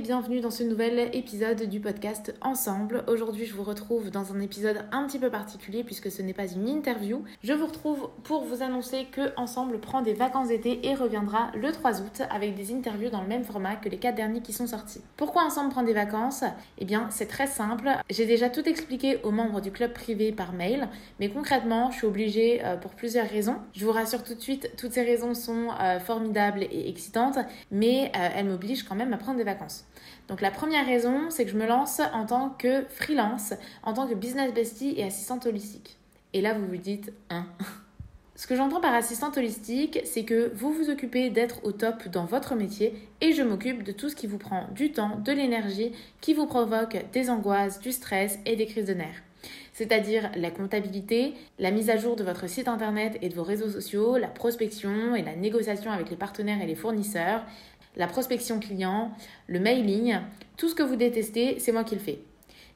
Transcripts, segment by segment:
bienvenue dans ce nouvel épisode du podcast Ensemble. Aujourd'hui, je vous retrouve dans un épisode un petit peu particulier puisque ce n'est pas une interview. Je vous retrouve pour vous annoncer que Ensemble prend des vacances d'été et reviendra le 3 août avec des interviews dans le même format que les quatre derniers qui sont sortis. Pourquoi Ensemble prend des vacances? Eh bien, c'est très simple. J'ai déjà tout expliqué aux membres du club privé par mail, mais concrètement, je suis obligée euh, pour plusieurs raisons. Je vous rassure tout de suite, toutes ces raisons sont euh, formidables et excitantes, mais euh, elles m'obligent quand même à prendre des vacances. Donc la première raison, c'est que je me lance en tant que freelance, en tant que business bestie et assistante holistique. Et là, vous vous dites, hein Ce que j'entends par assistante holistique, c'est que vous vous occupez d'être au top dans votre métier et je m'occupe de tout ce qui vous prend du temps, de l'énergie, qui vous provoque des angoisses, du stress et des crises de nerfs. C'est-à-dire la comptabilité, la mise à jour de votre site internet et de vos réseaux sociaux, la prospection et la négociation avec les partenaires et les fournisseurs, la prospection client, le mailing, tout ce que vous détestez, c'est moi qui le fais.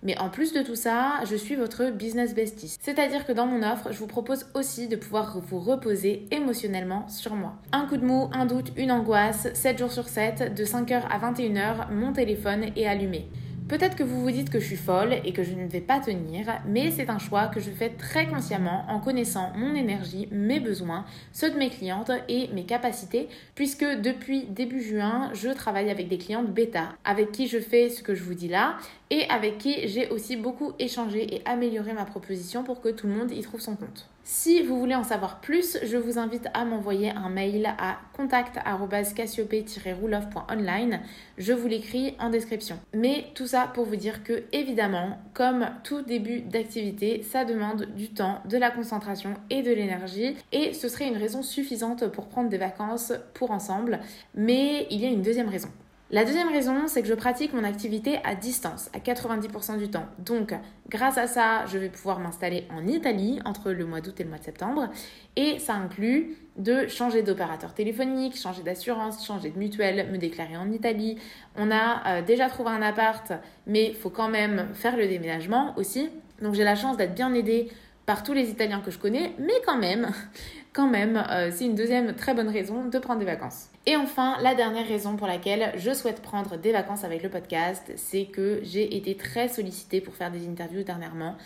Mais en plus de tout ça, je suis votre business bestie. C'est-à-dire que dans mon offre, je vous propose aussi de pouvoir vous reposer émotionnellement sur moi. Un coup de mou, un doute, une angoisse, 7 jours sur 7, de 5h à 21h, mon téléphone est allumé. Peut-être que vous vous dites que je suis folle et que je ne vais pas tenir, mais c'est un choix que je fais très consciemment en connaissant mon énergie, mes besoins, ceux de mes clientes et mes capacités, puisque depuis début juin, je travaille avec des clientes bêta, avec qui je fais ce que je vous dis là, et avec qui j'ai aussi beaucoup échangé et amélioré ma proposition pour que tout le monde y trouve son compte. Si vous voulez en savoir plus, je vous invite à m'envoyer un mail à contact@cassiope-roulov.online. Je vous l'écris en description. Mais tout ça pour vous dire que évidemment, comme tout début d'activité, ça demande du temps, de la concentration et de l'énergie et ce serait une raison suffisante pour prendre des vacances pour ensemble, mais il y a une deuxième raison. La deuxième raison, c'est que je pratique mon activité à distance, à 90% du temps. Donc, grâce à ça, je vais pouvoir m'installer en Italie entre le mois d'août et le mois de septembre. Et ça inclut de changer d'opérateur téléphonique, changer d'assurance, changer de mutuelle, me déclarer en Italie. On a euh, déjà trouvé un appart, mais il faut quand même faire le déménagement aussi. Donc, j'ai la chance d'être bien aidée par tous les Italiens que je connais, mais quand même, quand même, euh, c'est une deuxième très bonne raison de prendre des vacances. Et enfin, la dernière raison pour laquelle je souhaite prendre des vacances avec le podcast, c'est que j'ai été très sollicitée pour faire des interviews dernièrement.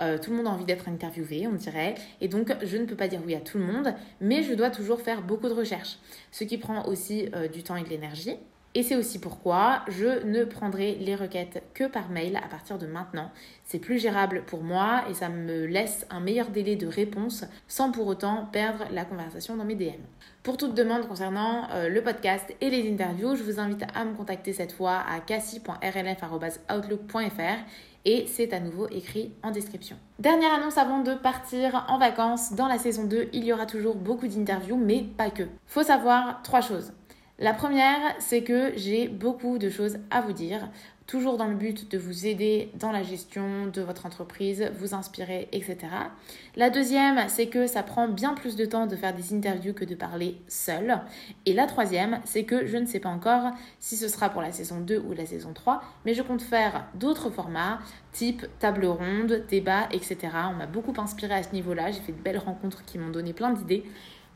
Euh, tout le monde a envie d'être interviewé, on dirait. Et donc, je ne peux pas dire oui à tout le monde, mais je dois toujours faire beaucoup de recherches. Ce qui prend aussi euh, du temps et de l'énergie. Et c'est aussi pourquoi je ne prendrai les requêtes que par mail à partir de maintenant. C'est plus gérable pour moi et ça me laisse un meilleur délai de réponse sans pour autant perdre la conversation dans mes DM. Pour toute demande concernant euh, le podcast et les interviews, je vous invite à me contacter cette fois à cassie.rlf.outlook.fr et c'est à nouveau écrit en description. Dernière annonce avant de partir en vacances. Dans la saison 2, il y aura toujours beaucoup d'interviews, mais pas que. Faut savoir trois choses. La première, c'est que j'ai beaucoup de choses à vous dire, toujours dans le but de vous aider dans la gestion de votre entreprise, vous inspirer, etc. La deuxième, c'est que ça prend bien plus de temps de faire des interviews que de parler seul. Et la troisième, c'est que je ne sais pas encore si ce sera pour la saison 2 ou la saison 3, mais je compte faire d'autres formats, type table ronde, débat, etc. On m'a beaucoup inspiré à ce niveau-là, j'ai fait de belles rencontres qui m'ont donné plein d'idées.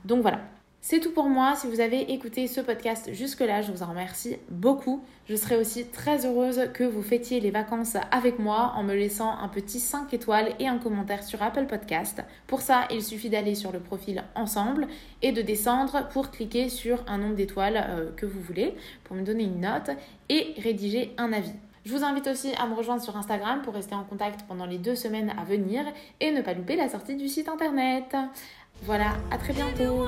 Donc voilà, c'est tout pour moi. Si vous avez écouté ce podcast jusque-là, je vous en remercie beaucoup. Je serais aussi très heureuse que vous fêtiez les vacances avec moi en me laissant un petit 5 étoiles et un commentaire sur Apple Podcast. Pour ça, il suffit d'aller sur le profil Ensemble et de descendre pour cliquer sur un nombre d'étoiles euh, que vous voulez pour me donner une note et rédiger un avis. Je vous invite aussi à me rejoindre sur Instagram pour rester en contact pendant les deux semaines à venir et ne pas louper la sortie du site internet. Voilà, à très bientôt.